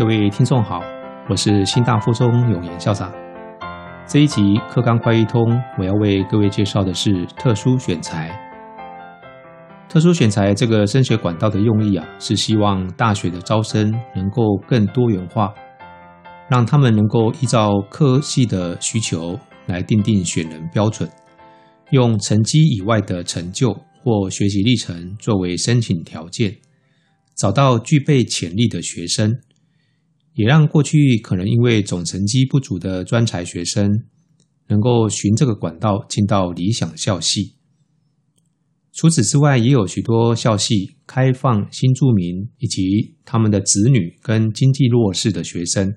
各位听众好，我是新大附中永言校长。这一集课纲快一通，我要为各位介绍的是特殊选材。特殊选材这个升学管道的用意啊，是希望大学的招生能够更多元化，让他们能够依照科系的需求来定定选人标准，用成绩以外的成就或学习历程作为申请条件，找到具备潜力的学生。也让过去可能因为总成绩不足的专才学生，能够循这个管道进到理想校系。除此之外，也有许多校系开放新住民以及他们的子女跟经济弱势的学生，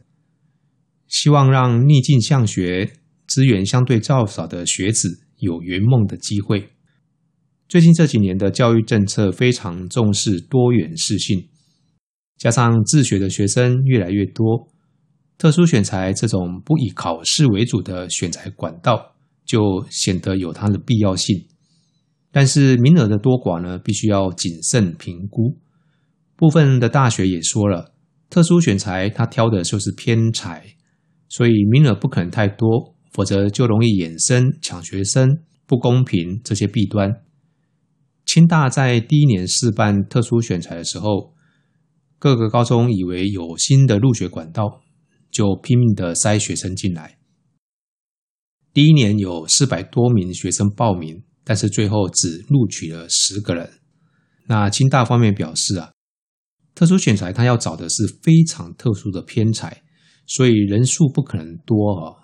希望让逆境向学、资源相对较少的学子有圆梦的机会。最近这几年的教育政策非常重视多元适性。加上自学的学生越来越多，特殊选材这种不以考试为主的选材管道就显得有它的必要性。但是名额的多寡呢，必须要谨慎评估。部分的大学也说了，特殊选材它挑的就是偏才，所以名额不可能太多，否则就容易衍生抢学生、不公平这些弊端。清大在第一年试办特殊选材的时候。各个高中以为有新的入学管道，就拼命的塞学生进来。第一年有四百多名学生报名，但是最后只录取了十个人。那清大方面表示啊，特殊选材他要找的是非常特殊的偏才，所以人数不可能多啊。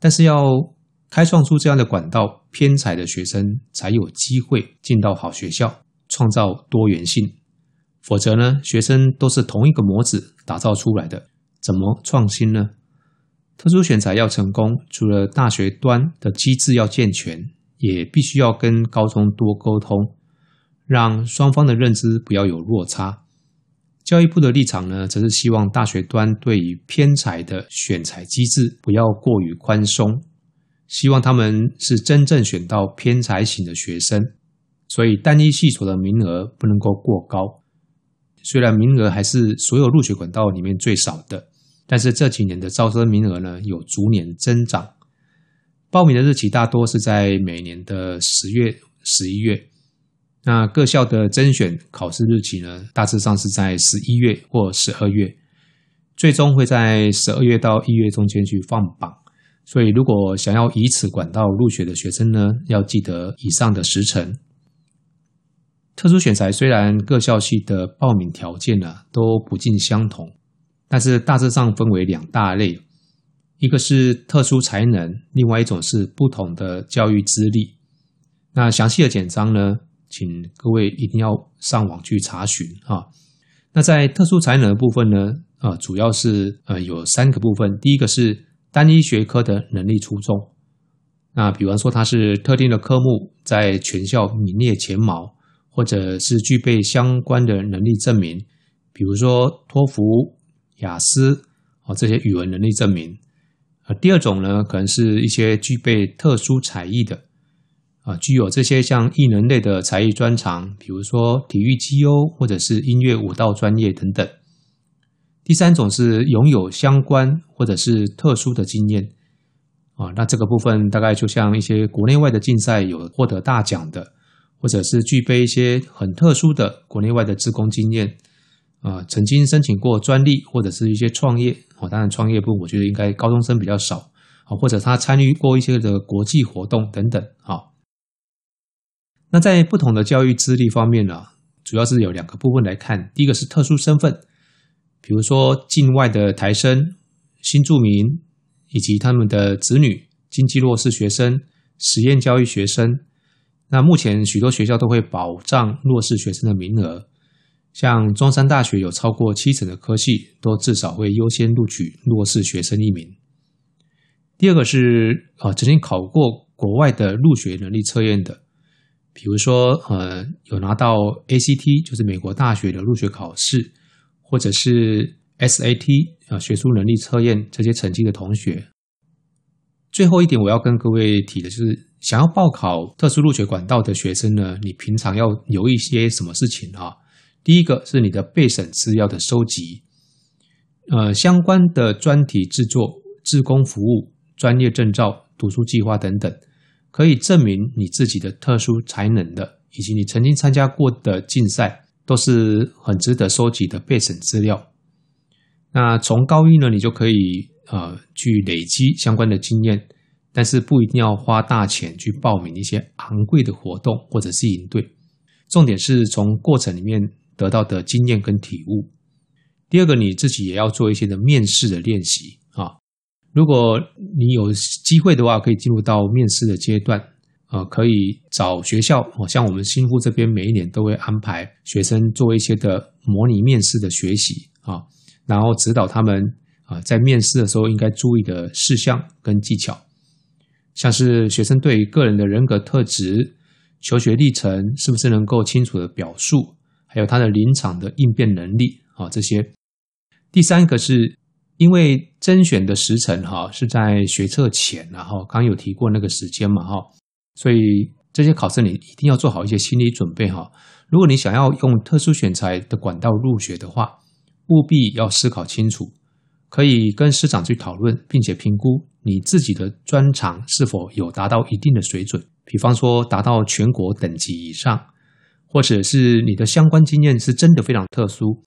但是要开创出这样的管道，偏才的学生才有机会进到好学校，创造多元性。否则呢，学生都是同一个模子打造出来的，怎么创新呢？特殊选材要成功，除了大学端的机制要健全，也必须要跟高中多沟通，让双方的认知不要有落差。教育部的立场呢，则是希望大学端对于偏才的选材机制不要过于宽松，希望他们是真正选到偏才型的学生，所以单一系所的名额不能够过高。虽然名额还是所有入学管道里面最少的，但是这几年的招生名额呢有逐年增长。报名的日期大多是在每年的十月、十一月。那各校的甄选考试日期呢，大致上是在十一月或十二月，最终会在十二月到一月中间去放榜。所以，如果想要以此管道入学的学生呢，要记得以上的时辰。特殊选材虽然各校系的报名条件呢都不尽相同，但是大致上分为两大类，一个是特殊才能，另外一种是不同的教育资历。那详细的简章呢，请各位一定要上网去查询啊。那在特殊才能的部分呢，呃，主要是呃有三个部分，第一个是单一学科的能力出众，那比方说他是特定的科目在全校名列前茅。或者是具备相关的能力证明，比如说托福、雅思哦这些语文能力证明。啊，第二种呢，可能是一些具备特殊才艺的啊，具有这些像艺能类的才艺专长，比如说体育绩优或者是音乐舞蹈专业等等。第三种是拥有相关或者是特殊的经验啊，那这个部分大概就像一些国内外的竞赛有获得大奖的。或者是具备一些很特殊的国内外的职工经验，啊，曾经申请过专利或者是一些创业，哦，当然创业部我觉得应该高中生比较少，啊，或者他参与过一些的国际活动等等，啊，那在不同的教育资历方面呢，主要是有两个部分来看，第一个是特殊身份，比如说境外的台生、新住民以及他们的子女、经济弱势学生、实验教育学生。那目前许多学校都会保障弱势学生的名额，像中山大学有超过七成的科系都至少会优先录取弱势学生一名。第二个是呃曾经考过国外的入学能力测验的，比如说呃有拿到 ACT 就是美国大学的入学考试，或者是 SAT 啊学术能力测验这些成绩的同学。最后一点我要跟各位提的就是。想要报考特殊入学管道的学生呢，你平常要有一些什么事情啊？第一个是你的备审资料的收集，呃相关的专题制作、志工服务、专业证照、读书计划等等，可以证明你自己的特殊才能的，以及你曾经参加过的竞赛，都是很值得收集的备审资料。那从高一呢，你就可以呃去累积相关的经验。但是不一定要花大钱去报名一些昂贵的活动或者是营队，重点是从过程里面得到的经验跟体悟。第二个，你自己也要做一些的面试的练习啊。如果你有机会的话，可以进入到面试的阶段，呃，可以找学校，像我们新户这边每一年都会安排学生做一些的模拟面试的学习啊，然后指导他们啊在面试的时候应该注意的事项跟技巧。像是学生对于个人的人格特质、求学历程是不是能够清楚的表述，还有他的临场的应变能力啊这些。第三个是因为甄选的时辰哈是在学测前，然后刚有提过那个时间嘛哈，所以这些考生你一定要做好一些心理准备哈。如果你想要用特殊选材的管道入学的话，务必要思考清楚。可以跟师长去讨论，并且评估你自己的专长是否有达到一定的水准，比方说达到全国等级以上，或者是你的相关经验是真的非常特殊。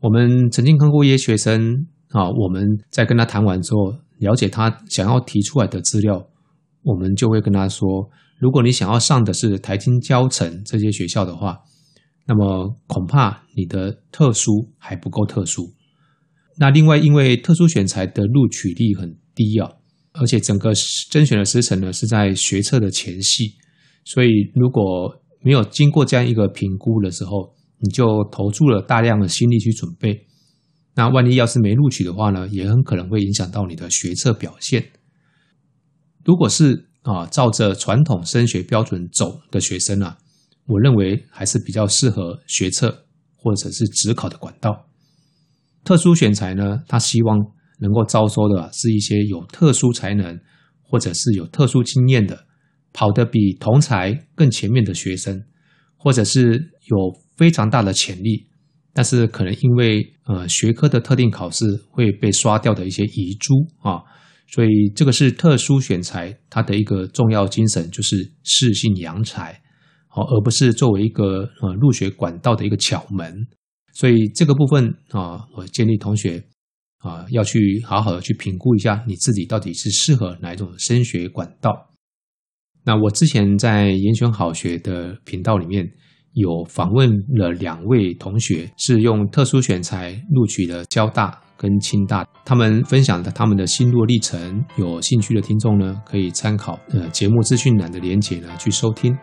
我们曾经看过一些学生啊，我们在跟他谈完之后，了解他想要提出来的资料，我们就会跟他说：如果你想要上的是台金教城这些学校的话，那么恐怕你的特殊还不够特殊。那另外，因为特殊选材的录取率很低啊，而且整个甄选的时程呢是在学测的前夕，所以如果没有经过这样一个评估的时候，你就投注了大量的心力去准备，那万一要是没录取的话呢，也很可能会影响到你的学测表现。如果是啊，照着传统升学标准走的学生啊，我认为还是比较适合学测或者是职考的管道。特殊选材呢，他希望能够招收的是一些有特殊才能或者是有特殊经验的，跑得比同才更前面的学生，或者是有非常大的潜力，但是可能因为呃学科的特定考试会被刷掉的一些遗珠啊，所以这个是特殊选材它的一个重要精神，就是适性扬才，哦，而不是作为一个呃入学管道的一个巧门。所以这个部分啊，我建议同学啊要去好好的去评估一下你自己到底是适合哪一种升学管道。那我之前在严选好学的频道里面有访问了两位同学，是用特殊选材录取的交大跟清大，他们分享的他们的心路历程。有兴趣的听众呢，可以参考呃节目资讯栏的连结呢去收听。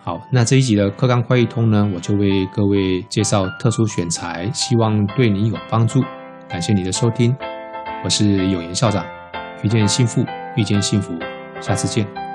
好，那这一集的课纲快易通呢，我就为各位介绍特殊选材，希望对你有帮助。感谢你的收听，我是有言校长，遇见幸福，遇见幸福，下次见。